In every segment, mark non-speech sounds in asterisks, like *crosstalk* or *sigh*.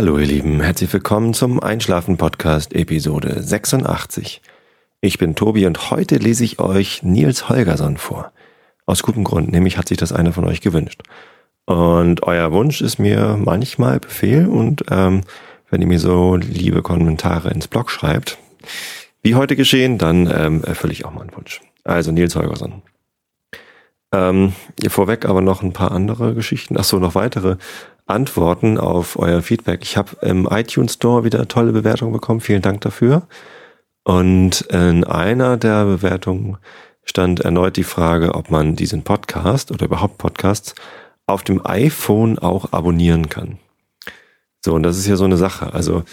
Hallo ihr Lieben, herzlich willkommen zum Einschlafen Podcast Episode 86. Ich bin Tobi und heute lese ich euch Nils Holgersson vor. Aus gutem Grund, nämlich hat sich das einer von euch gewünscht. Und euer Wunsch ist mir manchmal Befehl und ähm, wenn ihr mir so liebe Kommentare ins Blog schreibt, wie heute geschehen, dann ähm, erfülle ich auch meinen Wunsch. Also Nils Holgersson. Ähm, vorweg aber noch ein paar andere Geschichten. Ach so, noch weitere Antworten auf euer Feedback. Ich habe im iTunes Store wieder tolle Bewertungen bekommen. Vielen Dank dafür. Und in einer der Bewertungen stand erneut die Frage, ob man diesen Podcast oder überhaupt Podcasts auf dem iPhone auch abonnieren kann. So, und das ist ja so eine Sache. Also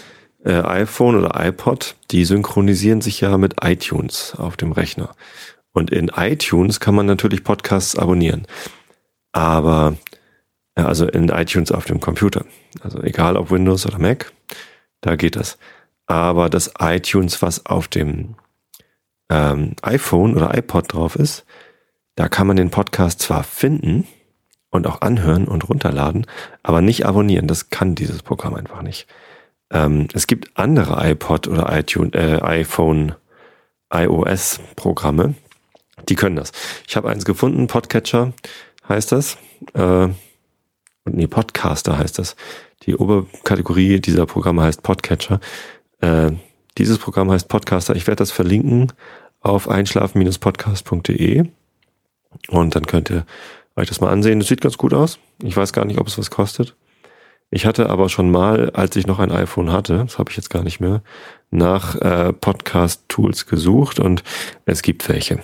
äh, iPhone oder iPod, die synchronisieren sich ja mit iTunes auf dem Rechner. Und in iTunes kann man natürlich Podcasts abonnieren. Aber, ja, also in iTunes auf dem Computer. Also egal ob Windows oder Mac, da geht das. Aber das iTunes, was auf dem ähm, iPhone oder iPod drauf ist, da kann man den Podcast zwar finden und auch anhören und runterladen, aber nicht abonnieren. Das kann dieses Programm einfach nicht. Ähm, es gibt andere iPod oder iTunes, äh, iPhone, iOS-Programme, die können das. Ich habe eins gefunden, Podcatcher heißt das. Äh, nee, Podcaster heißt das. Die Oberkategorie dieser Programme heißt Podcatcher. Äh, dieses Programm heißt Podcaster. Ich werde das verlinken auf einschlafen-podcast.de und dann könnt ihr euch das mal ansehen. Das sieht ganz gut aus. Ich weiß gar nicht, ob es was kostet. Ich hatte aber schon mal, als ich noch ein iPhone hatte, das habe ich jetzt gar nicht mehr, nach äh, Podcast-Tools gesucht und es gibt welche.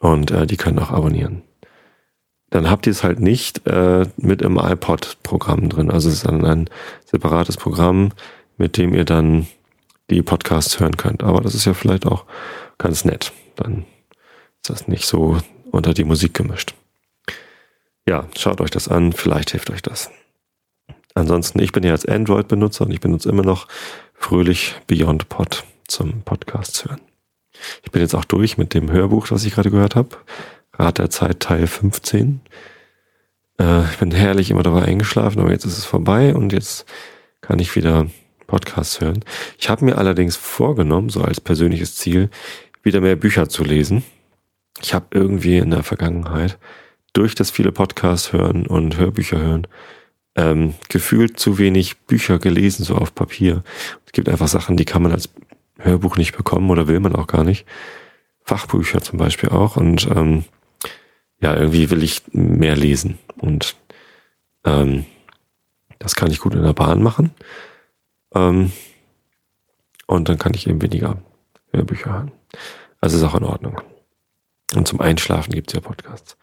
Und äh, die können auch abonnieren. Dann habt ihr es halt nicht äh, mit im iPod-Programm drin. Also es ist dann ein separates Programm, mit dem ihr dann die Podcasts hören könnt. Aber das ist ja vielleicht auch ganz nett. Dann ist das nicht so unter die Musik gemischt. Ja, schaut euch das an, vielleicht hilft euch das. Ansonsten, ich bin ja als Android-Benutzer und ich benutze immer noch fröhlich Beyond Pod zum Podcasts hören. Ich bin jetzt auch durch mit dem Hörbuch, das ich gerade gehört habe. Rat der Zeit Teil 15. Äh, ich bin herrlich immer dabei eingeschlafen, aber jetzt ist es vorbei und jetzt kann ich wieder Podcasts hören. Ich habe mir allerdings vorgenommen, so als persönliches Ziel, wieder mehr Bücher zu lesen. Ich habe irgendwie in der Vergangenheit durch das viele Podcasts hören und Hörbücher hören ähm, gefühlt zu wenig Bücher gelesen, so auf Papier. Es gibt einfach Sachen, die kann man als Hörbuch nicht bekommen oder will man auch gar nicht. Fachbücher zum Beispiel auch. Und ähm, ja, irgendwie will ich mehr lesen. Und ähm, das kann ich gut in der Bahn machen. Ähm, und dann kann ich eben weniger Hörbücher hören. Also ist auch in Ordnung. Und zum Einschlafen gibt's ja Podcasts.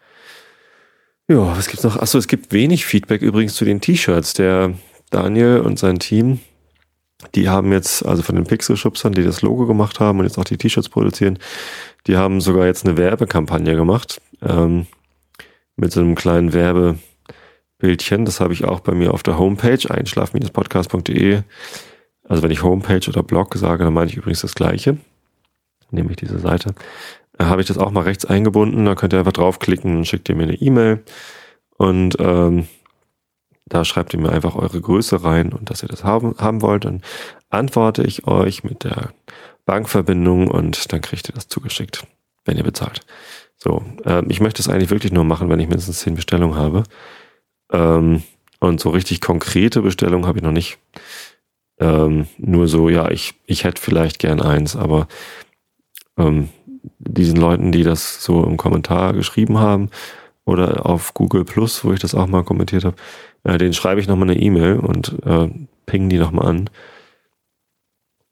Ja, was gibt's noch? Achso, es gibt wenig Feedback übrigens zu den T-Shirts. Der Daniel und sein Team die haben jetzt, also von den Pixel-Schubsern, die das Logo gemacht haben und jetzt auch die T-Shirts produzieren, die haben sogar jetzt eine Werbekampagne gemacht ähm, mit so einem kleinen Werbebildchen. Das habe ich auch bei mir auf der Homepage, einschlaf-podcast.de. Also wenn ich Homepage oder Blog sage, dann meine ich übrigens das gleiche. Nämlich diese Seite. Da habe ich das auch mal rechts eingebunden. Da könnt ihr einfach draufklicken und schickt ihr mir eine E-Mail. Und ähm, da schreibt ihr mir einfach eure Größe rein und dass ihr das haben, haben wollt. Dann antworte ich euch mit der Bankverbindung und dann kriegt ihr das zugeschickt, wenn ihr bezahlt. So, äh, ich möchte es eigentlich wirklich nur machen, wenn ich mindestens zehn Bestellungen habe. Ähm, und so richtig konkrete Bestellungen habe ich noch nicht. Ähm, nur so, ja, ich, ich hätte vielleicht gern eins, aber ähm, diesen Leuten, die das so im Kommentar geschrieben haben oder auf Google Plus, wo ich das auch mal kommentiert habe, äh, den schreibe ich nochmal eine E-Mail und äh, ping die nochmal an.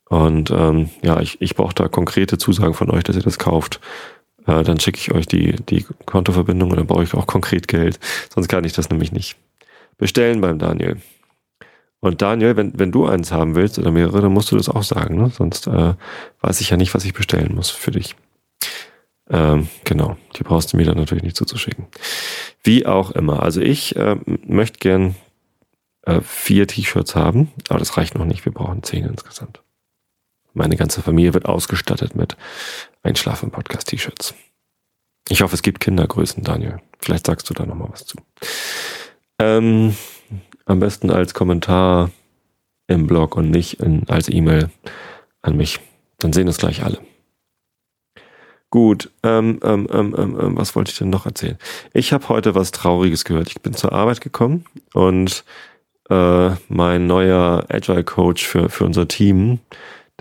Und ähm, ja, ich, ich brauche da konkrete Zusagen von euch, dass ihr das kauft. Äh, dann schicke ich euch die, die Kontoverbindung und dann brauche ich auch konkret Geld. Sonst kann ich das nämlich nicht bestellen beim Daniel. Und Daniel, wenn, wenn du eins haben willst oder mehrere, dann musst du das auch sagen. Ne? Sonst äh, weiß ich ja nicht, was ich bestellen muss für dich. Ähm, genau, die brauchst du mir dann natürlich nicht zuzuschicken. Wie auch immer. Also ich äh, möchte gern äh, vier T-Shirts haben, aber das reicht noch nicht. Wir brauchen zehn insgesamt. Meine ganze Familie wird ausgestattet mit Einschlafen-Podcast-T-Shirts. Ich hoffe, es gibt Kindergrößen, Daniel. Vielleicht sagst du da nochmal was zu. Ähm, am besten als Kommentar im Blog und nicht in, als E-Mail an mich. Dann sehen es gleich alle. Gut, ähm, ähm, ähm, ähm, ähm was wollte ich denn noch erzählen? Ich habe heute was Trauriges gehört. Ich bin zur Arbeit gekommen und äh, mein neuer Agile Coach für, für unser Team,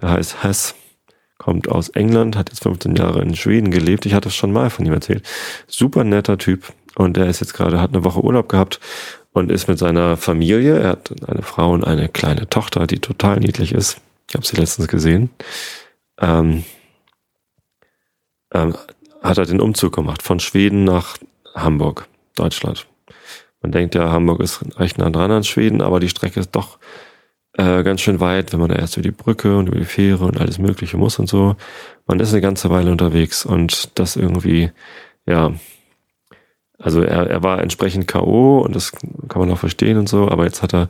der heißt Hess, kommt aus England, hat jetzt 15 Jahre in Schweden gelebt. Ich hatte es schon mal von ihm erzählt. Super netter Typ. Und er ist jetzt gerade, hat eine Woche Urlaub gehabt und ist mit seiner Familie. Er hat eine Frau und eine kleine Tochter, die total niedlich ist. Ich habe sie letztens gesehen. Ähm, ähm, hat er den Umzug gemacht von Schweden nach Hamburg, Deutschland. Man denkt ja, Hamburg ist recht nah dran an Schweden, aber die Strecke ist doch äh, ganz schön weit, wenn man da erst über die Brücke und über die Fähre und alles Mögliche muss und so. Man ist eine ganze Weile unterwegs und das irgendwie, ja, also er, er war entsprechend K.O. und das kann man auch verstehen und so, aber jetzt hat er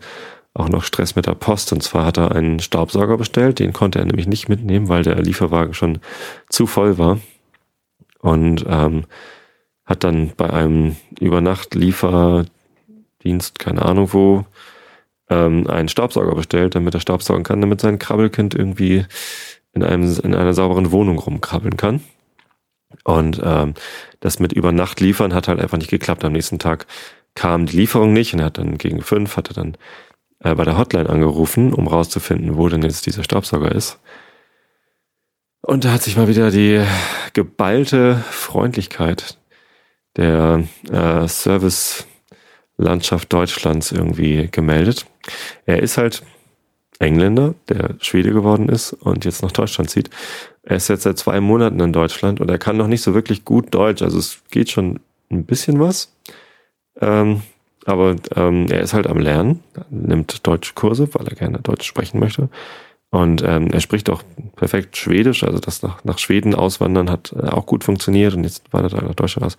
auch noch Stress mit der Post. Und zwar hat er einen Staubsauger bestellt, den konnte er nämlich nicht mitnehmen, weil der Lieferwagen schon zu voll war. Und ähm, hat dann bei einem Übernacht-Lieferdienst, keine Ahnung wo, ähm, einen Staubsauger bestellt, damit er Staubsaugen kann, damit sein Krabbelkind irgendwie in, einem, in einer sauberen Wohnung rumkrabbeln kann. Und ähm, das mit über Nacht liefern hat halt einfach nicht geklappt. Am nächsten Tag kam die Lieferung nicht und hat dann gegen fünf, hatte dann äh, bei der Hotline angerufen, um rauszufinden, wo denn jetzt dieser Staubsauger ist. Und da hat sich mal wieder die geballte Freundlichkeit der äh, Service-Landschaft Deutschlands irgendwie gemeldet. Er ist halt Engländer, der Schwede geworden ist und jetzt nach Deutschland zieht. Er ist jetzt seit zwei Monaten in Deutschland und er kann noch nicht so wirklich gut Deutsch. Also es geht schon ein bisschen was. Ähm, aber ähm, er ist halt am Lernen, nimmt deutsche Kurse, weil er gerne Deutsch sprechen möchte. Und ähm, er spricht auch perfekt Schwedisch, also das nach, nach Schweden auswandern hat äh, auch gut funktioniert und jetzt wandert er nach Deutschland aus.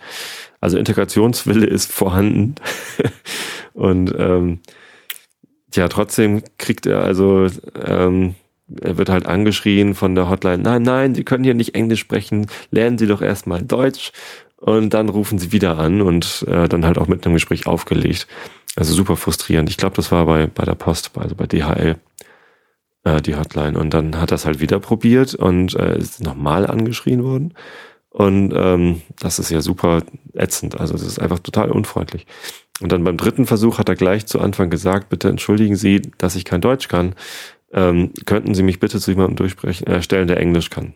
Also Integrationswille ist vorhanden. *laughs* und ähm, ja, trotzdem kriegt er also, ähm, er wird halt angeschrien von der Hotline, nein, nein, Sie können hier nicht Englisch sprechen, lernen Sie doch erstmal Deutsch. Und dann rufen sie wieder an und äh, dann halt auch mit einem Gespräch aufgelegt. Also super frustrierend. Ich glaube, das war bei, bei der Post, also bei DHL, äh, die Hotline. Und dann hat das halt wieder probiert und äh, ist nochmal angeschrien worden. Und ähm, das ist ja super ätzend. Also es ist einfach total unfreundlich. Und dann beim dritten Versuch hat er gleich zu Anfang gesagt, bitte entschuldigen Sie, dass ich kein Deutsch kann. Ähm, könnten Sie mich bitte zu jemandem durchsprechen, äh, stellen, der Englisch kann.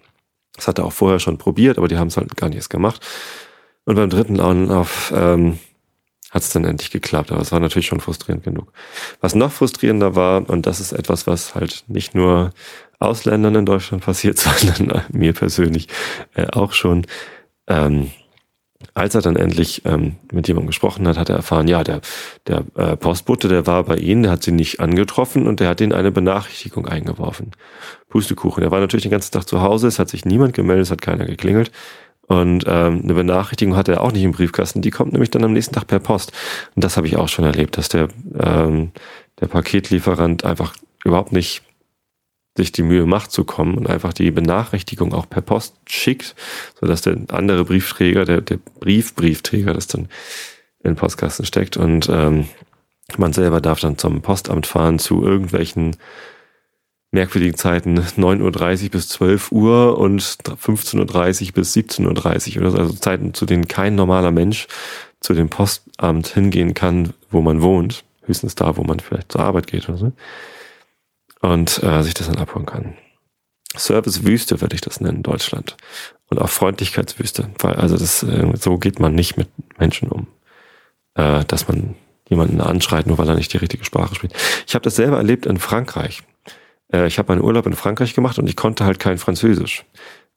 Das hat er auch vorher schon probiert, aber die haben es halt gar nicht erst gemacht. Und beim dritten Anlauf ähm, hat es dann endlich geklappt, aber es war natürlich schon frustrierend genug. Was noch frustrierender war, und das ist etwas, was halt nicht nur Ausländern in Deutschland passiert, *laughs* sondern mir persönlich äh, auch schon, ähm, als er dann endlich ähm, mit jemandem gesprochen hat, hat er erfahren, ja, der, der äh, Postbote, der war bei Ihnen, der hat Sie nicht angetroffen und der hat Ihnen eine Benachrichtigung eingeworfen. Pustekuchen. Er war natürlich den ganzen Tag zu Hause, es hat sich niemand gemeldet, es hat keiner geklingelt. Und ähm, eine Benachrichtigung hat er auch nicht im Briefkasten. Die kommt nämlich dann am nächsten Tag per Post. Und das habe ich auch schon erlebt, dass der, ähm, der Paketlieferant einfach überhaupt nicht sich die Mühe macht zu kommen und einfach die Benachrichtigung auch per Post schickt, sodass der andere Briefträger, der, der Briefbriefträger, das dann in den Postkasten steckt und ähm, man selber darf dann zum Postamt fahren zu irgendwelchen merkwürdigen Zeiten 9.30 Uhr bis 12 Uhr und 15.30 Uhr bis 17.30 Uhr oder so, also Zeiten, zu denen kein normaler Mensch zu dem Postamt hingehen kann, wo man wohnt, höchstens da, wo man vielleicht zur Arbeit geht oder so und äh, sich das dann abholen kann. Servicewüste würde ich das nennen, Deutschland. Und auch Freundlichkeitswüste, weil also das äh, so geht man nicht mit Menschen um, äh, dass man jemanden anschreit, nur weil er nicht die richtige Sprache spricht. Ich habe das selber erlebt in Frankreich. Äh, ich habe meinen Urlaub in Frankreich gemacht und ich konnte halt kein Französisch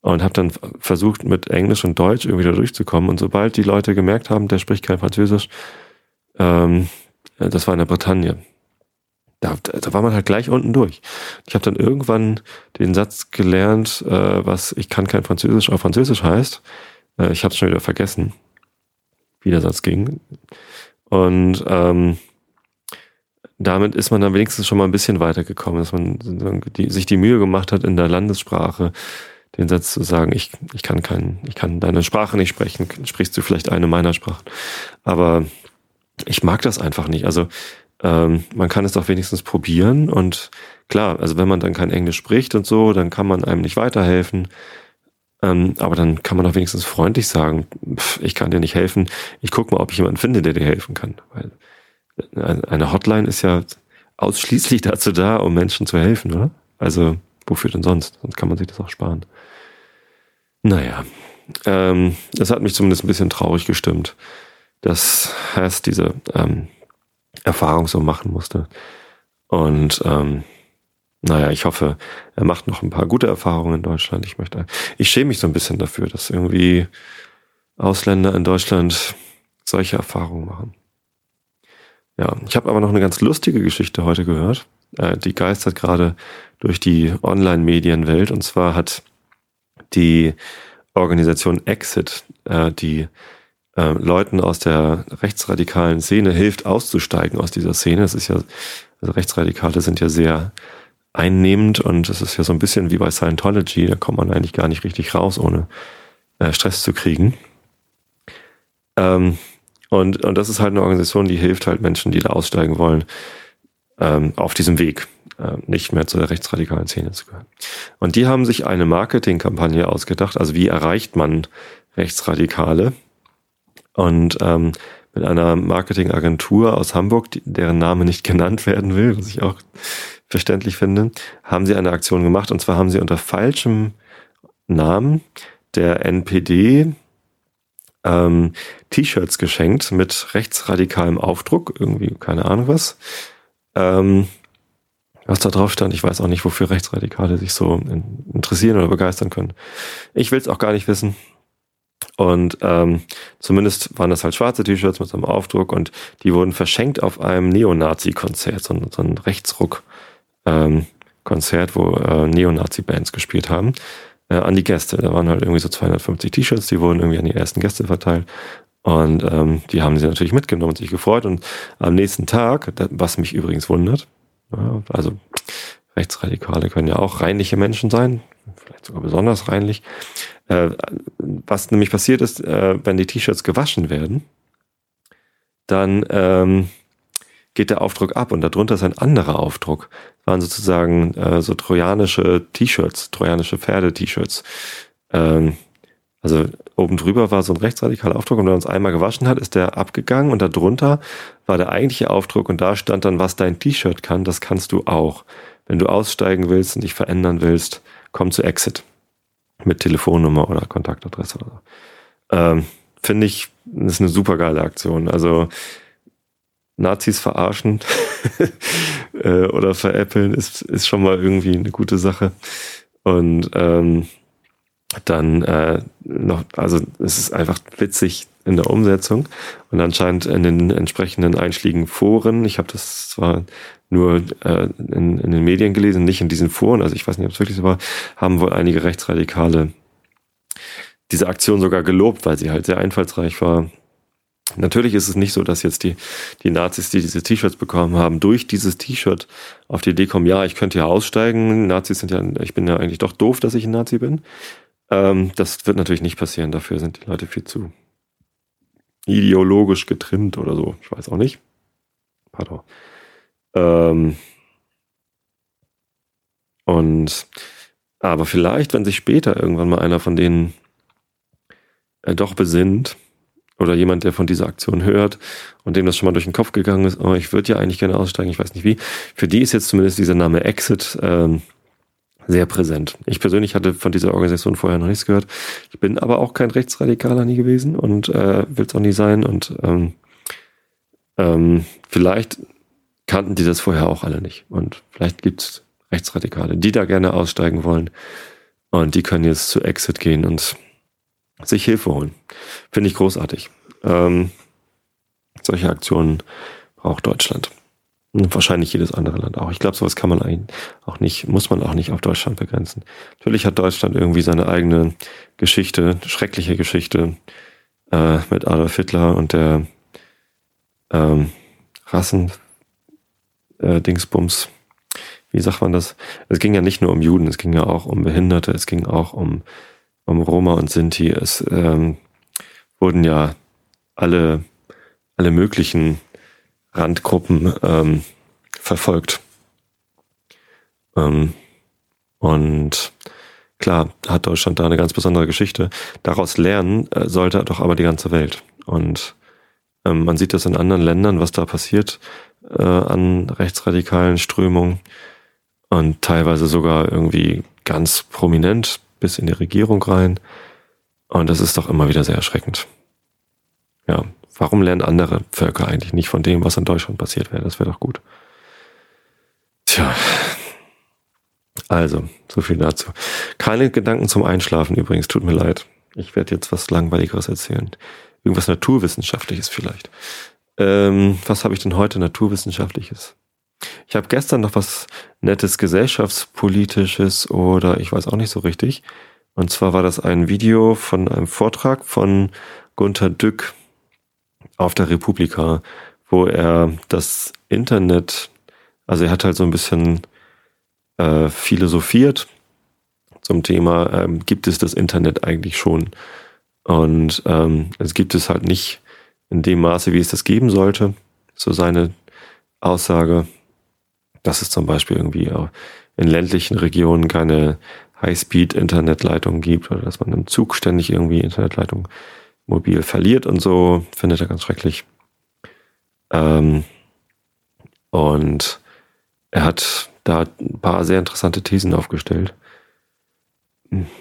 und habe dann versucht mit Englisch und Deutsch irgendwie da durchzukommen. Und sobald die Leute gemerkt haben, der spricht kein Französisch, ähm, das war in der Bretagne, da, da war man halt gleich unten durch. Ich habe dann irgendwann den Satz gelernt, äh, was ich kann kein Französisch auf Französisch heißt. Äh, ich habe es schon wieder vergessen, wie der Satz ging. Und ähm, damit ist man dann wenigstens schon mal ein bisschen weitergekommen, dass man die, sich die Mühe gemacht hat, in der Landessprache den Satz zu sagen, ich, ich kann kein, ich kann deine Sprache nicht sprechen, sprichst du vielleicht eine meiner Sprachen. Aber ich mag das einfach nicht. Also ähm, man kann es doch wenigstens probieren und klar, also wenn man dann kein Englisch spricht und so, dann kann man einem nicht weiterhelfen. Ähm, aber dann kann man doch wenigstens freundlich sagen, pff, ich kann dir nicht helfen, ich guck mal, ob ich jemanden finde, der dir helfen kann. Weil eine Hotline ist ja ausschließlich *laughs* dazu da, um Menschen zu helfen, oder? Also, wofür denn sonst? Sonst kann man sich das auch sparen. Naja, ähm, das hat mich zumindest ein bisschen traurig gestimmt, dass Hass diese ähm, Erfahrung so machen musste. Und ähm, naja, ich hoffe, er macht noch ein paar gute Erfahrungen in Deutschland. Ich möchte, ich schäme mich so ein bisschen dafür, dass irgendwie Ausländer in Deutschland solche Erfahrungen machen. Ja, ich habe aber noch eine ganz lustige Geschichte heute gehört. Äh, die geistert gerade durch die Online-Medienwelt. Und zwar hat die Organisation Exit, äh, die äh, Leuten aus der rechtsradikalen Szene hilft, auszusteigen aus dieser Szene. Das ist ja, also Rechtsradikale sind ja sehr einnehmend und es ist ja so ein bisschen wie bei Scientology, da kommt man eigentlich gar nicht richtig raus, ohne äh, Stress zu kriegen. Ähm, und, und das ist halt eine Organisation, die hilft halt Menschen, die da aussteigen wollen, ähm, auf diesem Weg, äh, nicht mehr zu der rechtsradikalen Szene zu gehören. Und die haben sich eine Marketingkampagne ausgedacht, also wie erreicht man Rechtsradikale? Und ähm, mit einer Marketingagentur aus Hamburg, deren Name nicht *laughs* genannt werden will, was ich auch verständlich finde, haben sie eine Aktion gemacht. Und zwar haben sie unter falschem Namen der NPD ähm, T-Shirts geschenkt mit rechtsradikalem Aufdruck, irgendwie keine Ahnung was. Ähm, was da drauf stand, ich weiß auch nicht, wofür Rechtsradikale sich so interessieren oder begeistern können. Ich will es auch gar nicht wissen. Und ähm, zumindest waren das halt schwarze T-Shirts mit so einem Aufdruck und die wurden verschenkt auf einem Neonazi-Konzert, so, so ein Rechtsruck ähm, wo äh, Neonazi-Bands gespielt haben, äh, an die Gäste. Da waren halt irgendwie so 250 T-Shirts, die wurden irgendwie an die ersten Gäste verteilt. Und ähm, die haben sie natürlich mitgenommen und sich gefreut. Und am nächsten Tag, was mich übrigens wundert, also Rechtsradikale können ja auch reinliche Menschen sein, vielleicht sogar besonders reinlich. Äh, was nämlich passiert ist, äh, wenn die T-Shirts gewaschen werden, dann ähm, geht der Aufdruck ab und darunter ist ein anderer Aufdruck. Das waren sozusagen äh, so trojanische T-Shirts, trojanische Pferde-T-Shirts. Ähm, also oben drüber war so ein rechtsradikaler Aufdruck und wenn man es einmal gewaschen hat, ist der abgegangen und darunter war der eigentliche Aufdruck und da stand dann, was dein T-Shirt kann, das kannst du auch. Wenn du aussteigen willst und dich verändern willst, komm zu Exit mit Telefonnummer oder Kontaktadresse oder so. Ähm, Finde ich, ist eine super geile Aktion. Also Nazis verarschen *laughs* äh, oder veräppeln ist, ist schon mal irgendwie eine gute Sache. Und ähm, dann äh, noch, also es ist einfach witzig in der Umsetzung und anscheinend in den entsprechenden einschlägigen Foren, ich habe das zwar nur äh, in, in den Medien gelesen, nicht in diesen Foren, also ich weiß nicht, ob es wirklich so war, haben wohl einige Rechtsradikale diese Aktion sogar gelobt, weil sie halt sehr einfallsreich war, Natürlich ist es nicht so, dass jetzt die, die Nazis, die diese T-Shirts bekommen haben, durch dieses T-Shirt auf die Idee kommen, ja, ich könnte ja aussteigen. Nazis sind ja, ich bin ja eigentlich doch doof, dass ich ein Nazi bin. Ähm, das wird natürlich nicht passieren. Dafür sind die Leute viel zu ideologisch getrimmt oder so. Ich weiß auch nicht. Pardon. Ähm, und aber vielleicht, wenn sich später irgendwann mal einer von denen äh, doch besinnt, oder jemand, der von dieser Aktion hört und dem das schon mal durch den Kopf gegangen ist, oh, ich würde ja eigentlich gerne aussteigen, ich weiß nicht wie. Für die ist jetzt zumindest dieser Name Exit ähm, sehr präsent. Ich persönlich hatte von dieser Organisation vorher noch nichts gehört. Ich bin aber auch kein Rechtsradikaler nie gewesen und äh, will es auch nie sein. Und ähm, ähm, vielleicht kannten die das vorher auch alle nicht. Und vielleicht gibt es Rechtsradikale, die da gerne aussteigen wollen. Und die können jetzt zu Exit gehen und sich Hilfe holen. Finde ich großartig. Ähm, solche Aktionen braucht Deutschland. Und wahrscheinlich jedes andere Land auch. Ich glaube, sowas kann man eigentlich auch nicht, muss man auch nicht auf Deutschland begrenzen. Natürlich hat Deutschland irgendwie seine eigene Geschichte, schreckliche Geschichte äh, mit Adolf Hitler und der ähm, Rassen äh. Wie sagt man das? Es ging ja nicht nur um Juden, es ging ja auch um Behinderte, es ging auch um um Roma und Sinti. Es ähm, wurden ja alle, alle möglichen Randgruppen ähm, verfolgt. Ähm, und klar hat Deutschland da eine ganz besondere Geschichte. Daraus lernen äh, sollte doch aber die ganze Welt. Und ähm, man sieht das in anderen Ländern, was da passiert äh, an rechtsradikalen Strömungen und teilweise sogar irgendwie ganz prominent bis in die Regierung rein. Und das ist doch immer wieder sehr erschreckend. Ja, warum lernen andere Völker eigentlich nicht von dem, was in Deutschland passiert wäre? Das wäre doch gut. Tja. Also, so viel dazu. Keine Gedanken zum Einschlafen übrigens, tut mir leid. Ich werde jetzt was Langweiligeres erzählen. Irgendwas Naturwissenschaftliches vielleicht. Ähm, was habe ich denn heute Naturwissenschaftliches? Ich habe gestern noch was Nettes Gesellschaftspolitisches oder ich weiß auch nicht so richtig. Und zwar war das ein Video von einem Vortrag von Gunther Dück auf der Republika, wo er das Internet, also er hat halt so ein bisschen äh, philosophiert zum Thema, ähm, gibt es das Internet eigentlich schon? Und ähm, es gibt es halt nicht in dem Maße, wie es das geben sollte. So seine Aussage, dass es zum Beispiel irgendwie auch in ländlichen Regionen keine High-Speed-Internetleitung gibt oder dass man im Zug ständig irgendwie Internetleitung mobil verliert und so, findet er ganz schrecklich. Ähm, und er hat da ein paar sehr interessante Thesen aufgestellt.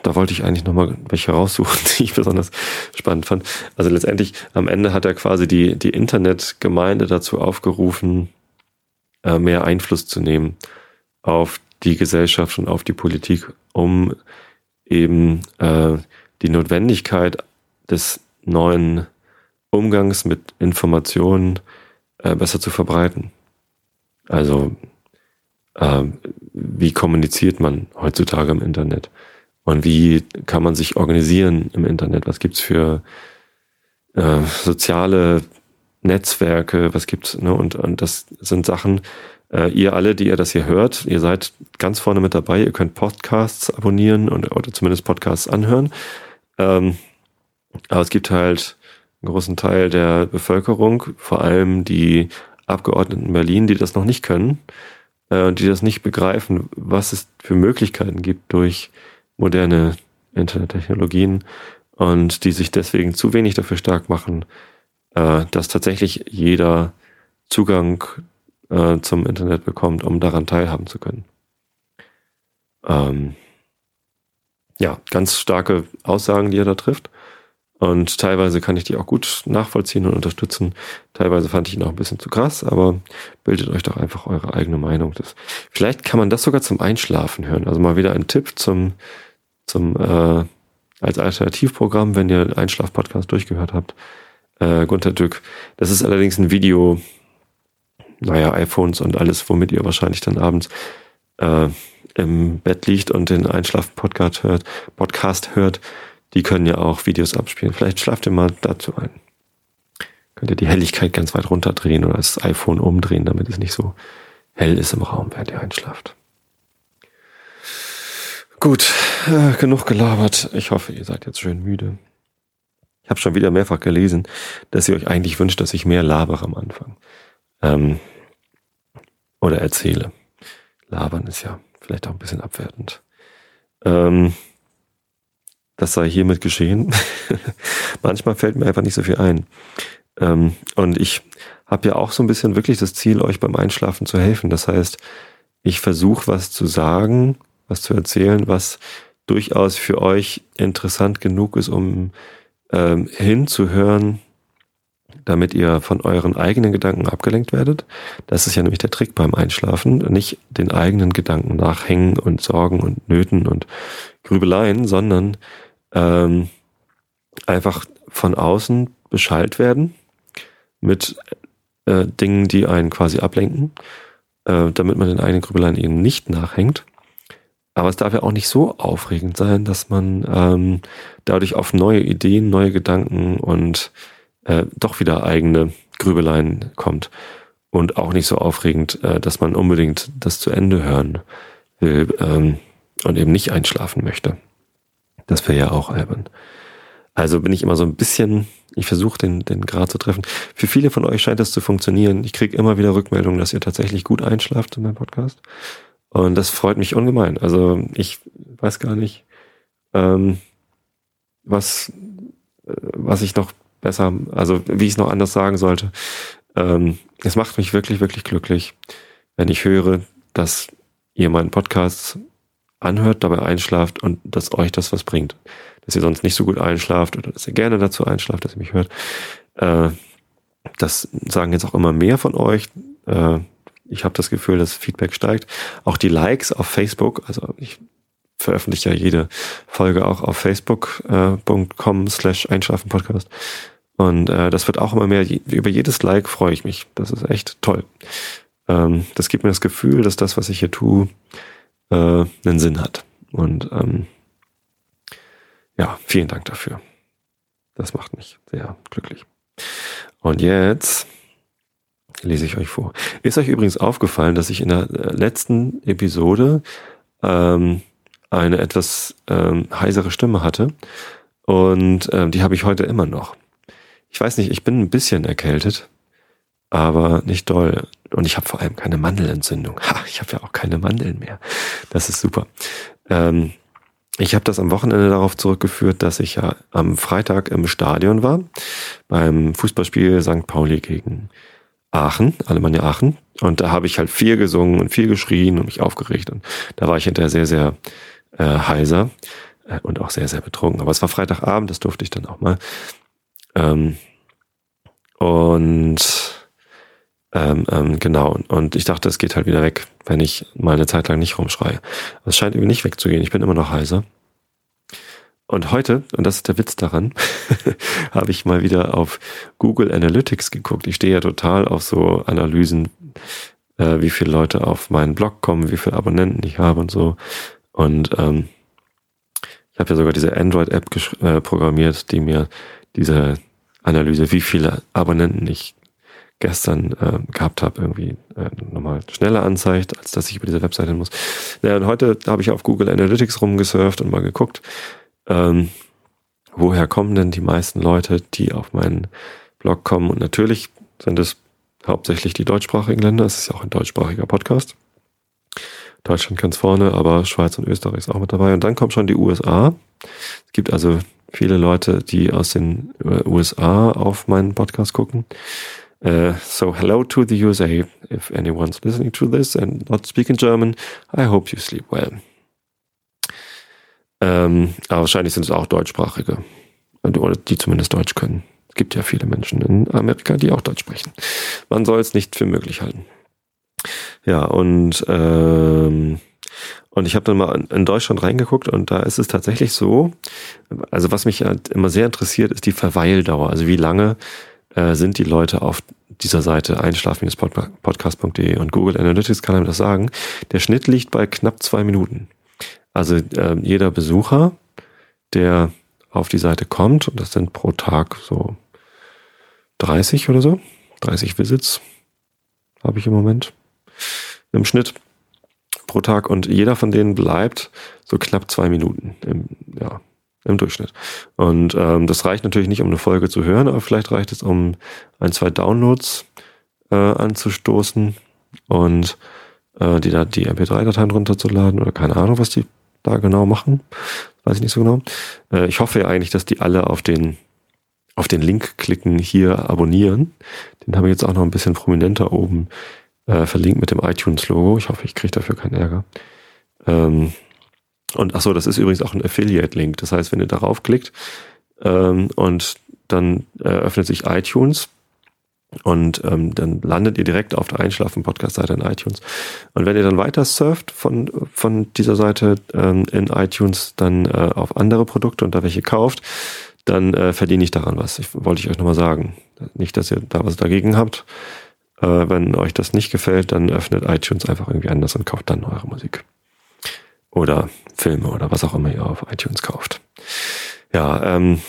Da wollte ich eigentlich nochmal welche raussuchen, *laughs* die ich besonders spannend fand. Also letztendlich am Ende hat er quasi die, die Internetgemeinde dazu aufgerufen, äh, mehr Einfluss zu nehmen auf die Gesellschaft und auf die Politik, um eben äh, die Notwendigkeit des neuen Umgangs mit Informationen äh, besser zu verbreiten. Also äh, wie kommuniziert man heutzutage im Internet? Und wie kann man sich organisieren im Internet? Was gibt's für äh, soziale Netzwerke? Was gibt's? Ne? Und, und das sind Sachen, äh, ihr alle, die ihr das hier hört, ihr seid ganz vorne mit dabei. Ihr könnt Podcasts abonnieren und, oder zumindest Podcasts anhören. Ähm, aber es gibt halt einen großen Teil der Bevölkerung, vor allem die Abgeordneten in Berlin, die das noch nicht können äh, die das nicht begreifen, was es für Möglichkeiten gibt durch moderne Internettechnologien und die sich deswegen zu wenig dafür stark machen, äh, dass tatsächlich jeder Zugang äh, zum Internet bekommt, um daran teilhaben zu können. Ähm, ja, ganz starke Aussagen, die er da trifft. Und teilweise kann ich die auch gut nachvollziehen und unterstützen. Teilweise fand ich ihn auch ein bisschen zu krass, aber bildet euch doch einfach eure eigene Meinung. Das, vielleicht kann man das sogar zum Einschlafen hören. Also mal wieder ein Tipp zum, zum äh, als Alternativprogramm, wenn ihr Einschlaf-Podcast durchgehört habt. Äh, Gunter Dück. Das ist allerdings ein Video, naja, iPhones und alles, womit ihr wahrscheinlich dann abends äh, im Bett liegt und den Einschlaf-Podcast hört, Podcast hört die können ja auch Videos abspielen. Vielleicht schlaft ihr mal dazu ein. Könnt ihr die Helligkeit ganz weit runterdrehen oder das iPhone umdrehen, damit es nicht so hell ist im Raum, während ihr einschlaft. Gut, äh, genug gelabert. Ich hoffe, ihr seid jetzt schön müde. Habe schon wieder mehrfach gelesen, dass ihr euch eigentlich wünscht, dass ich mehr labere am Anfang. Ähm, oder erzähle. Labern ist ja vielleicht auch ein bisschen abwertend. Ähm, das sei hiermit geschehen. *laughs* Manchmal fällt mir einfach nicht so viel ein. Ähm, und ich habe ja auch so ein bisschen wirklich das Ziel, euch beim Einschlafen zu helfen. Das heißt, ich versuche was zu sagen, was zu erzählen, was durchaus für euch interessant genug ist, um ähm, hinzuhören, damit ihr von euren eigenen Gedanken abgelenkt werdet. Das ist ja nämlich der Trick beim Einschlafen. Nicht den eigenen Gedanken nachhängen und Sorgen und Nöten und Grübeleien, sondern ähm, einfach von außen beschallt werden mit äh, Dingen, die einen quasi ablenken, äh, damit man den eigenen Grübeleien eben nicht nachhängt. Aber es darf ja auch nicht so aufregend sein, dass man ähm, dadurch auf neue Ideen, neue Gedanken und äh, doch wieder eigene Grübeleien kommt. Und auch nicht so aufregend, äh, dass man unbedingt das zu Ende hören will ähm, und eben nicht einschlafen möchte. Das wäre ja auch albern. Also bin ich immer so ein bisschen ich versuche den, den Grad zu treffen. Für viele von euch scheint das zu funktionieren. Ich kriege immer wieder Rückmeldungen, dass ihr tatsächlich gut einschlaft in meinem Podcast. Und das freut mich ungemein. Also ich weiß gar nicht, ähm, was, äh, was ich noch besser, also wie ich es noch anders sagen sollte. Ähm, es macht mich wirklich, wirklich glücklich, wenn ich höre, dass ihr meinen Podcast anhört, dabei einschlaft und dass euch das was bringt. Dass ihr sonst nicht so gut einschlaft oder dass ihr gerne dazu einschlaft, dass ihr mich hört. Äh, das sagen jetzt auch immer mehr von euch. Äh, ich habe das Gefühl, dass Feedback steigt. Auch die Likes auf Facebook, also ich veröffentliche ja jede Folge auch auf facebook.com äh, slash einschlafenpodcast. Und äh, das wird auch immer mehr. Über jedes Like freue ich mich. Das ist echt toll. Ähm, das gibt mir das Gefühl, dass das, was ich hier tue, äh, einen Sinn hat. Und ähm, ja, vielen Dank dafür. Das macht mich sehr glücklich. Und jetzt lese ich euch vor. Ist euch übrigens aufgefallen, dass ich in der äh, letzten Episode ähm, eine etwas ähm, heisere Stimme hatte und ähm, die habe ich heute immer noch. Ich weiß nicht, ich bin ein bisschen erkältet, aber nicht doll. Und ich habe vor allem keine Mandelentzündung. Ha, ich habe ja auch keine Mandeln mehr. Das ist super. Ähm, ich habe das am Wochenende darauf zurückgeführt, dass ich ja am Freitag im Stadion war, beim Fußballspiel St. Pauli gegen Aachen, Alemannia Aachen. Und da habe ich halt viel gesungen und viel geschrien und mich aufgeregt. Und da war ich hinterher sehr, sehr äh, heiser äh, und auch sehr, sehr betrunken. Aber es war Freitagabend, das durfte ich dann auch mal. Ähm, und ähm, ähm, genau, und ich dachte, es geht halt wieder weg, wenn ich mal eine Zeit lang nicht rumschreie. Es scheint irgendwie nicht wegzugehen. Ich bin immer noch heiser. Und heute, und das ist der Witz daran, *laughs* habe ich mal wieder auf Google Analytics geguckt. Ich stehe ja total auf so Analysen, äh, wie viele Leute auf meinen Blog kommen, wie viele Abonnenten ich habe und so. Und ähm, ich habe ja sogar diese Android-App äh, programmiert, die mir diese Analyse, wie viele Abonnenten ich gestern äh, gehabt habe, irgendwie äh, nochmal schneller anzeigt, als dass ich über diese Webseite muss. Ja, und heute habe ich auf Google Analytics rumgesurft und mal geguckt, ähm, woher kommen denn die meisten Leute, die auf meinen Blog kommen. Und natürlich sind es hauptsächlich die deutschsprachigen Länder. Es ist ja auch ein deutschsprachiger Podcast. Deutschland ganz vorne, aber Schweiz und Österreich ist auch mit dabei. Und dann kommen schon die USA. Es gibt also viele Leute, die aus den äh, USA auf meinen Podcast gucken. Uh, so hello to the USA. If anyone's listening to this and not speaking German, I hope you sleep well. Ähm, aber wahrscheinlich sind es auch Deutschsprachige, oder die zumindest Deutsch können. Es gibt ja viele Menschen in Amerika, die auch Deutsch sprechen. Man soll es nicht für möglich halten. Ja, und ähm, und ich habe dann mal in Deutschland reingeguckt und da ist es tatsächlich so, also was mich halt immer sehr interessiert, ist die Verweildauer. Also wie lange äh, sind die Leute auf dieser Seite einschlafen-podcast.de und Google Analytics kann einem das sagen. Der Schnitt liegt bei knapp zwei Minuten. Also äh, jeder Besucher, der auf die Seite kommt, und das sind pro Tag so 30 oder so, 30 Visits habe ich im Moment im Schnitt pro Tag und jeder von denen bleibt so knapp zwei Minuten im, ja, im Durchschnitt. Und ähm, das reicht natürlich nicht, um eine Folge zu hören, aber vielleicht reicht es, um ein, zwei Downloads äh, anzustoßen und äh, die, die MP3-Dateien runterzuladen oder keine Ahnung, was die da genau machen. Weiß ich nicht so genau. Äh, ich hoffe ja eigentlich, dass die alle auf den auf den Link klicken, hier abonnieren. Den habe ich jetzt auch noch ein bisschen prominenter oben äh, verlinkt mit dem iTunes-Logo. Ich hoffe, ich kriege dafür keinen Ärger. Ähm, und ach so, das ist übrigens auch ein Affiliate-Link. Das heißt, wenn ihr darauf klickt ähm, und dann äh, öffnet sich iTunes und ähm, dann landet ihr direkt auf der Einschlafen-Podcast-Seite in iTunes. Und wenn ihr dann weiter surft von, von dieser Seite ähm, in iTunes dann äh, auf andere Produkte und da welche kauft, dann äh, verdiene ich daran was. Ich, wollte ich euch nochmal sagen. Nicht, dass ihr da was dagegen habt. Äh, wenn euch das nicht gefällt, dann öffnet iTunes einfach irgendwie anders und kauft dann eure Musik. Oder Filme oder was auch immer ihr auf iTunes kauft. Ja, ähm,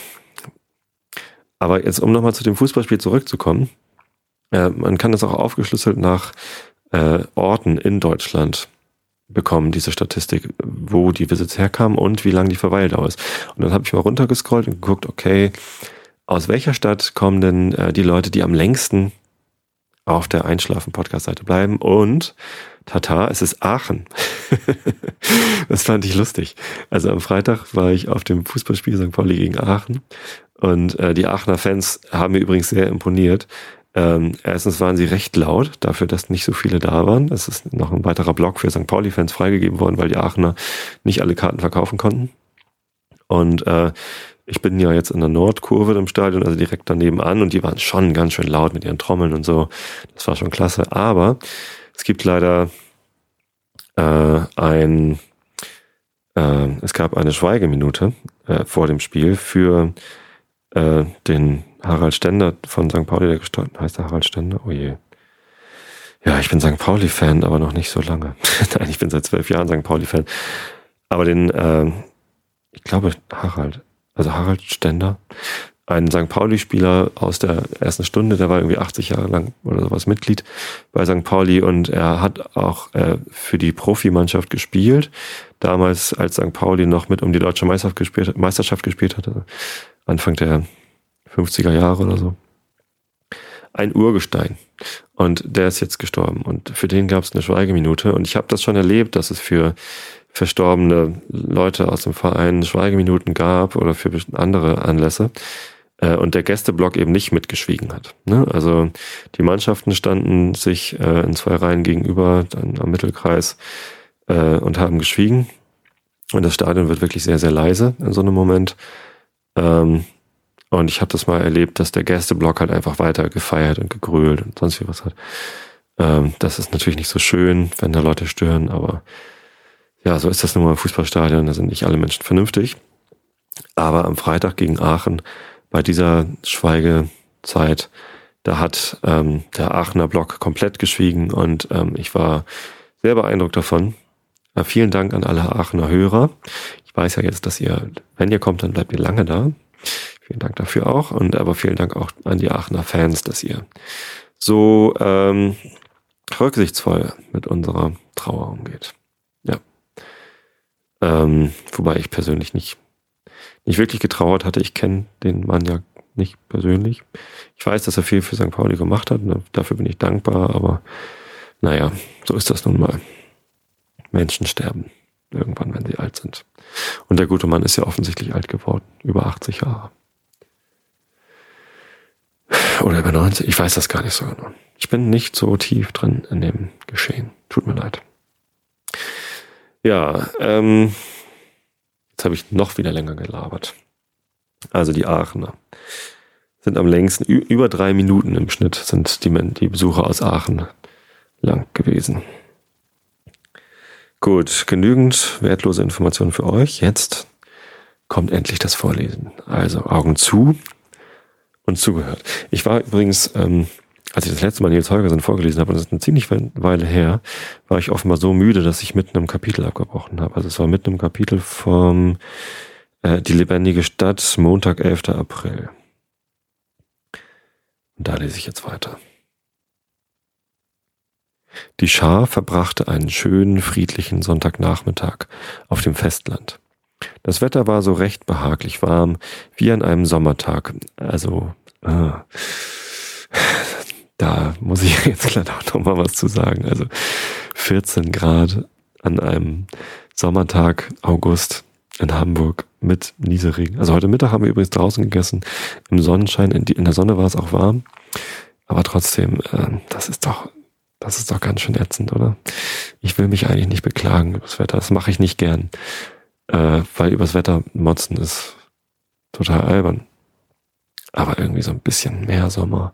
aber jetzt, um nochmal zu dem Fußballspiel zurückzukommen, man kann das auch aufgeschlüsselt nach äh, Orten in Deutschland bekommen, diese Statistik, wo die Visits herkamen und wie lang die Verweildauer ist. Und dann habe ich mal runtergescrollt und geguckt, okay, aus welcher Stadt kommen denn äh, die Leute, die am längsten auf der Einschlafen-Podcast-Seite bleiben? Und Tata, es ist Aachen. *laughs* das fand ich lustig. Also am Freitag war ich auf dem Fußballspiel St. Pauli gegen Aachen und äh, die Aachener Fans haben mir übrigens sehr imponiert. Ähm, erstens waren sie recht laut, dafür, dass nicht so viele da waren. Es ist noch ein weiterer Block für St. Pauli-Fans freigegeben worden, weil die Aachener nicht alle Karten verkaufen konnten. Und äh, ich bin ja jetzt in der Nordkurve im Stadion, also direkt daneben an, und die waren schon ganz schön laut mit ihren Trommeln und so. Das war schon klasse. Aber es gibt leider äh, ein, äh, es gab eine Schweigeminute äh, vor dem Spiel für äh, den Harald Stender von St. Pauli, der gestorben heißt der Harald Stender? Oh je. Ja, ich bin St. Pauli-Fan, aber noch nicht so lange. *laughs* Nein, ich bin seit zwölf Jahren St. Pauli-Fan. Aber den, äh, ich glaube, Harald, also Harald Stender, ein St. Pauli-Spieler aus der ersten Stunde, der war irgendwie 80 Jahre lang oder sowas Mitglied bei St. Pauli und er hat auch äh, für die Profimannschaft gespielt. Damals, als St. Pauli noch mit um die deutsche Meisterschaft gespielt, Meisterschaft gespielt hatte, Anfang der 50er Jahre oder so. Ein Urgestein. Und der ist jetzt gestorben. Und für den gab es eine Schweigeminute. Und ich habe das schon erlebt, dass es für verstorbene Leute aus dem Verein Schweigeminuten gab oder für andere Anlässe äh, und der Gästeblock eben nicht mitgeschwiegen hat. Ne? Also die Mannschaften standen sich äh, in zwei Reihen gegenüber dann am Mittelkreis äh, und haben geschwiegen. Und das Stadion wird wirklich sehr, sehr leise in so einem Moment. Ähm, und ich habe das mal erlebt, dass der Gästeblock halt einfach weiter gefeiert und gegrölt und sonst wie was hat. Ähm, das ist natürlich nicht so schön, wenn da Leute stören, aber ja, so ist das nun mal im Fußballstadion, da sind nicht alle Menschen vernünftig. Aber am Freitag gegen Aachen, bei dieser Schweigezeit, da hat ähm, der Aachener Block komplett geschwiegen und ähm, ich war sehr beeindruckt davon. Äh, vielen Dank an alle Aachener Hörer. Ich weiß ja jetzt, dass ihr, wenn ihr kommt, dann bleibt ihr lange da. Vielen Dank dafür auch. Und aber vielen Dank auch an die Aachener Fans, dass ihr so ähm, rücksichtsvoll mit unserer Trauer umgeht. Ähm, wobei ich persönlich nicht, nicht wirklich getrauert hatte. Ich kenne den Mann ja nicht persönlich. Ich weiß, dass er viel für St. Pauli gemacht hat. Und dafür bin ich dankbar. Aber naja, so ist das nun mal. Menschen sterben irgendwann, wenn sie alt sind. Und der gute Mann ist ja offensichtlich alt geworden. Über 80 Jahre. Oder über 90. Ich weiß das gar nicht so genau. Ich bin nicht so tief drin in dem Geschehen. Tut mir leid. Ja, ähm, jetzt habe ich noch wieder länger gelabert. Also die Aachener sind am längsten, über drei Minuten im Schnitt sind die, die Besucher aus Aachen lang gewesen. Gut, genügend wertlose Informationen für euch. Jetzt kommt endlich das Vorlesen. Also Augen zu und zugehört. Ich war übrigens ähm, als ich das letzte Mal Nils Holgersen vorgelesen habe, und das ist eine ziemlich Weile her, war ich offenbar so müde, dass ich mitten im Kapitel abgebrochen habe. Also es war mitten im Kapitel vom äh, Die lebendige Stadt, Montag, 11. April. Und da lese ich jetzt weiter. Die Schar verbrachte einen schönen, friedlichen Sonntagnachmittag auf dem Festland. Das Wetter war so recht behaglich warm, wie an einem Sommertag. Also, äh, da muss ich *laughs* jetzt gleich auch noch mal was zu sagen. Also 14 Grad an einem Sommertag, August in Hamburg mit Nieselregen. Also heute Mittag haben wir übrigens draußen gegessen, im Sonnenschein, in, die, in der Sonne war es auch warm, aber trotzdem, äh, das ist doch, das ist doch ganz schön ätzend, oder? Ich will mich eigentlich nicht beklagen über das Wetter, das mache ich nicht gern, äh, weil übers Wetter motzen ist total albern. Aber irgendwie so ein bisschen mehr Sommer,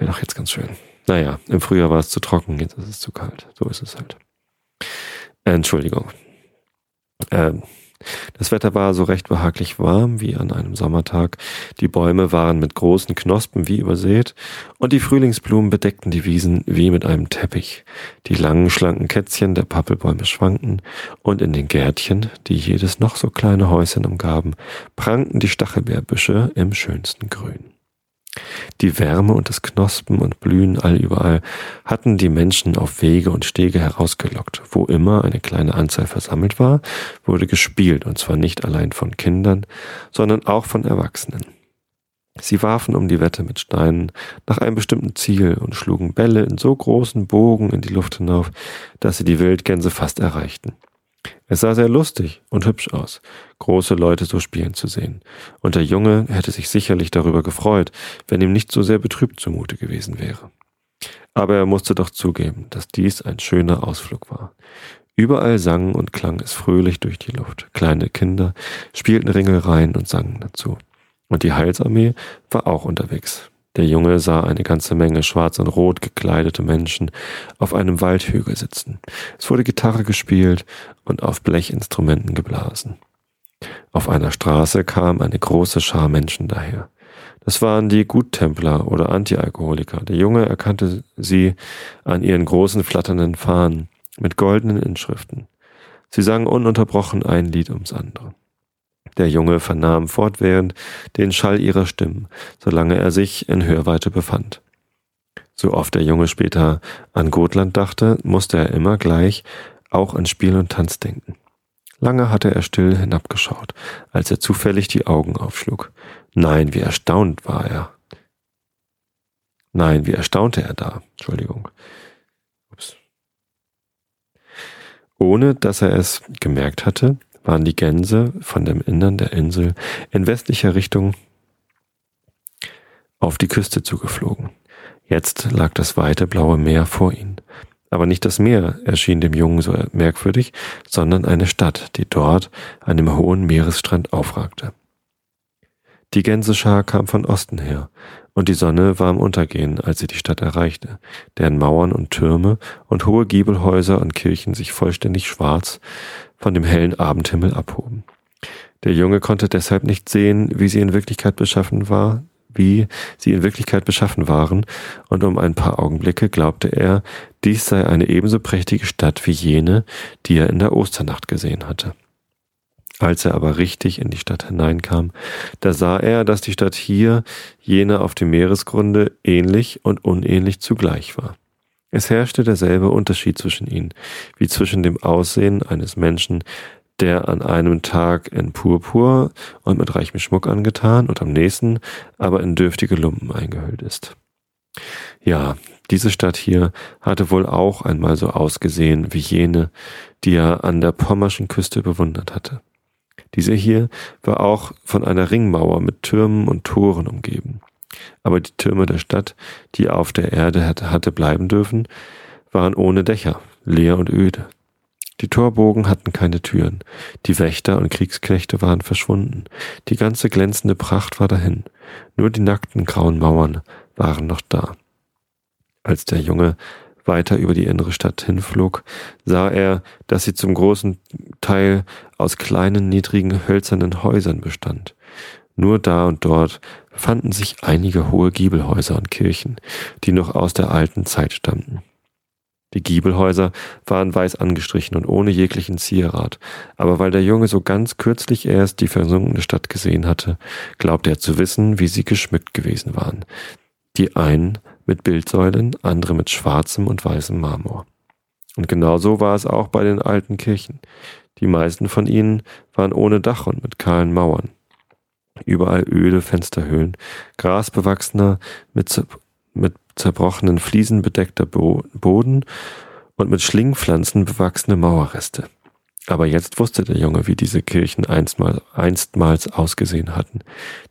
Wäre doch jetzt ganz schön. Naja, im Frühjahr war es zu trocken, jetzt ist es zu kalt. So ist es halt. Entschuldigung. Ähm, das Wetter war so recht behaglich warm wie an einem Sommertag. Die Bäume waren mit großen Knospen wie übersät und die Frühlingsblumen bedeckten die Wiesen wie mit einem Teppich. Die langen, schlanken Kätzchen der Pappelbäume schwankten und in den Gärtchen, die jedes noch so kleine Häuschen umgaben, prangten die Stachelbeerbüsche im schönsten Grün. Die Wärme und das Knospen und Blühen allüberall hatten die Menschen auf Wege und Stege herausgelockt. Wo immer eine kleine Anzahl versammelt war, wurde gespielt, und zwar nicht allein von Kindern, sondern auch von Erwachsenen. Sie warfen um die Wette mit Steinen nach einem bestimmten Ziel und schlugen Bälle in so großen Bogen in die Luft hinauf, dass sie die Wildgänse fast erreichten. Es sah sehr lustig und hübsch aus, große Leute so spielen zu sehen, und der Junge hätte sich sicherlich darüber gefreut, wenn ihm nicht so sehr betrübt zumute gewesen wäre. Aber er musste doch zugeben, dass dies ein schöner Ausflug war. Überall sang und klang es fröhlich durch die Luft. Kleine Kinder spielten Ringelreihen und sangen dazu. Und die Heilsarmee war auch unterwegs. Der Junge sah eine ganze Menge schwarz und rot gekleidete Menschen auf einem Waldhügel sitzen. Es wurde Gitarre gespielt und auf Blechinstrumenten geblasen. Auf einer Straße kam eine große Schar Menschen daher. Das waren die Guttempler oder Antialkoholiker. Der Junge erkannte sie an ihren großen flatternden Fahnen mit goldenen Inschriften. Sie sangen ununterbrochen ein Lied ums andere. Der Junge vernahm fortwährend den Schall ihrer Stimmen, solange er sich in Hörweite befand. So oft der Junge später an Gotland dachte, musste er immer gleich auch an Spiel und Tanz denken. Lange hatte er still hinabgeschaut, als er zufällig die Augen aufschlug. Nein, wie erstaunt war er. Nein, wie erstaunte er da. Entschuldigung. Ups. Ohne dass er es gemerkt hatte, waren die Gänse von dem Innern der Insel in westlicher Richtung auf die Küste zugeflogen. Jetzt lag das weite blaue Meer vor ihnen. Aber nicht das Meer erschien dem Jungen so merkwürdig, sondern eine Stadt, die dort an dem hohen Meeresstrand aufragte. Die Gänseschar kam von Osten her, und die Sonne war im Untergehen, als sie die Stadt erreichte, deren Mauern und Türme und hohe Giebelhäuser und Kirchen sich vollständig schwarz von dem hellen Abendhimmel abhoben. Der Junge konnte deshalb nicht sehen, wie sie in Wirklichkeit beschaffen war, wie sie in Wirklichkeit beschaffen waren, und um ein paar Augenblicke glaubte er, dies sei eine ebenso prächtige Stadt wie jene, die er in der Osternacht gesehen hatte. Als er aber richtig in die Stadt hineinkam, da sah er, dass die Stadt hier, jene auf dem Meeresgrunde, ähnlich und unähnlich zugleich war. Es herrschte derselbe Unterschied zwischen ihnen, wie zwischen dem Aussehen eines Menschen, der an einem Tag in Purpur und mit reichem Schmuck angetan und am nächsten aber in dürftige Lumpen eingehüllt ist. Ja, diese Stadt hier hatte wohl auch einmal so ausgesehen wie jene, die er an der pommerschen Küste bewundert hatte. Diese hier war auch von einer Ringmauer mit Türmen und Toren umgeben. Aber die Türme der Stadt, die auf der Erde hatte bleiben dürfen, waren ohne Dächer, leer und öde. Die Torbogen hatten keine Türen, die Wächter und Kriegsknechte waren verschwunden, die ganze glänzende Pracht war dahin, nur die nackten grauen Mauern waren noch da. Als der Junge weiter über die innere Stadt hinflog, sah er, dass sie zum großen Teil aus kleinen, niedrigen, hölzernen Häusern bestand. Nur da und dort fanden sich einige hohe Giebelhäuser und Kirchen, die noch aus der alten Zeit stammten. Die Giebelhäuser waren weiß angestrichen und ohne jeglichen Zierat, aber weil der Junge so ganz kürzlich erst die versunkene Stadt gesehen hatte, glaubte er zu wissen, wie sie geschmückt gewesen waren. Die einen mit Bildsäulen, andere mit schwarzem und weißem Marmor. Und genauso war es auch bei den alten Kirchen. Die meisten von ihnen waren ohne Dach und mit kahlen Mauern. Überall öde Fensterhöhlen, grasbewachsener, mit, mit zerbrochenen Fliesen bedeckter Bo Boden und mit Schlingpflanzen bewachsene Mauerreste. Aber jetzt wusste der Junge, wie diese Kirchen einstmal, einstmals ausgesehen hatten.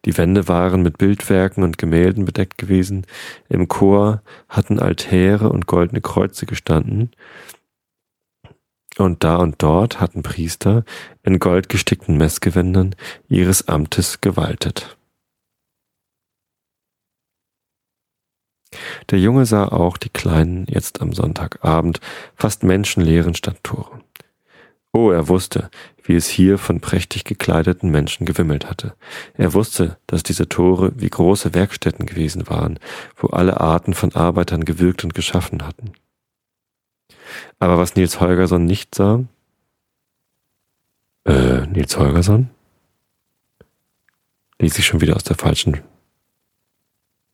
Die Wände waren mit Bildwerken und Gemälden bedeckt gewesen. Im Chor hatten Altäre und goldene Kreuze gestanden. Und da und dort hatten Priester in goldgestickten Messgewändern ihres Amtes gewaltet. Der Junge sah auch die kleinen, jetzt am Sonntagabend, fast menschenleeren Stadttore. Oh, er wusste, wie es hier von prächtig gekleideten Menschen gewimmelt hatte. Er wusste, dass diese Tore wie große Werkstätten gewesen waren, wo alle Arten von Arbeitern gewirkt und geschaffen hatten. Aber was Nils Holgersson nicht sah, äh, Nils Holgersson? Lies ich schon wieder aus der falschen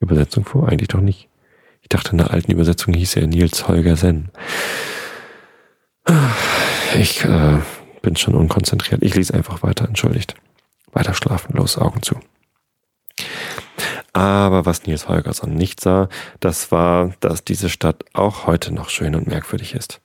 Übersetzung vor? Eigentlich doch nicht. Ich dachte, in der alten Übersetzung hieß er Nils Holgersen. Ich äh, bin schon unkonzentriert. Ich lese einfach weiter, entschuldigt. Weiter schlafen, los, Augen zu. Aber was Nils Holgersson nicht sah, das war, dass diese Stadt auch heute noch schön und merkwürdig ist.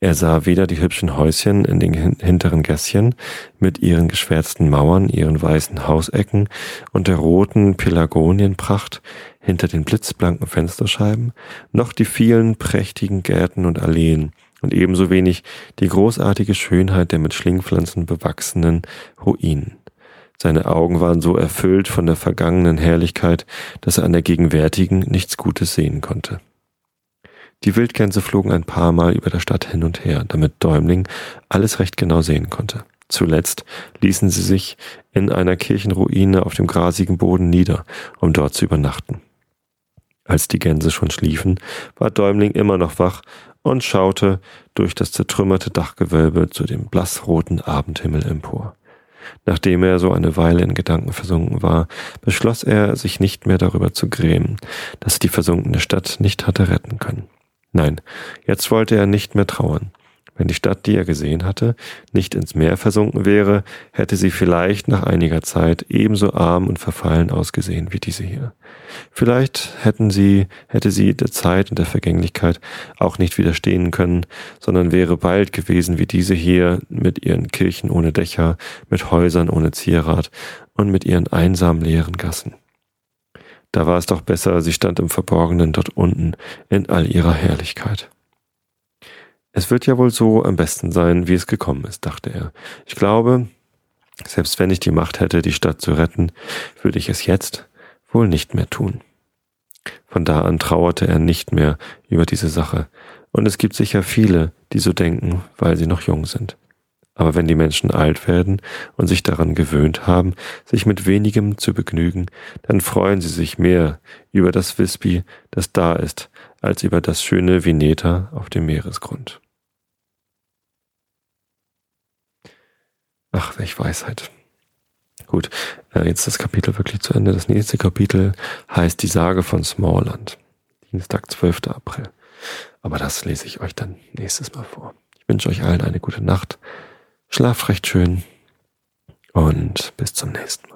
Er sah weder die hübschen Häuschen in den hinteren Gässchen mit ihren geschwärzten Mauern, ihren weißen Hausecken und der roten Pelargonienpracht hinter den blitzblanken Fensterscheiben, noch die vielen prächtigen Gärten und Alleen und ebenso wenig die großartige Schönheit der mit Schlingpflanzen bewachsenen Ruinen. Seine Augen waren so erfüllt von der vergangenen Herrlichkeit, dass er an der gegenwärtigen nichts Gutes sehen konnte. Die Wildgänse flogen ein paar Mal über der Stadt hin und her, damit Däumling alles recht genau sehen konnte. Zuletzt ließen sie sich in einer Kirchenruine auf dem grasigen Boden nieder, um dort zu übernachten. Als die Gänse schon schliefen, war Däumling immer noch wach und schaute durch das zertrümmerte Dachgewölbe zu dem blassroten Abendhimmel empor. Nachdem er so eine Weile in Gedanken versunken war, beschloss er, sich nicht mehr darüber zu grämen, dass die versunkene Stadt nicht hatte retten können. Nein, jetzt wollte er nicht mehr trauern. Wenn die Stadt, die er gesehen hatte, nicht ins Meer versunken wäre, hätte sie vielleicht nach einiger Zeit ebenso arm und verfallen ausgesehen wie diese hier. Vielleicht hätten sie, hätte sie der Zeit und der Vergänglichkeit auch nicht widerstehen können, sondern wäre bald gewesen wie diese hier mit ihren Kirchen ohne Dächer, mit Häusern ohne Zierat und mit ihren einsam leeren Gassen. Da war es doch besser, sie stand im Verborgenen dort unten in all ihrer Herrlichkeit. Es wird ja wohl so am besten sein, wie es gekommen ist, dachte er. Ich glaube, selbst wenn ich die Macht hätte, die Stadt zu retten, würde ich es jetzt wohl nicht mehr tun. Von da an trauerte er nicht mehr über diese Sache, und es gibt sicher viele, die so denken, weil sie noch jung sind. Aber wenn die Menschen alt werden und sich daran gewöhnt haben, sich mit wenigem zu begnügen, dann freuen sie sich mehr über das Wispi, das da ist, als über das schöne Vineta auf dem Meeresgrund. Ach, welch Weisheit. Gut, äh, jetzt das Kapitel wirklich zu Ende. Das nächste Kapitel heißt Die Sage von Smallland. Dienstag, 12. April. Aber das lese ich euch dann nächstes Mal vor. Ich wünsche euch allen eine gute Nacht. Schlaft recht schön und bis zum nächsten Mal.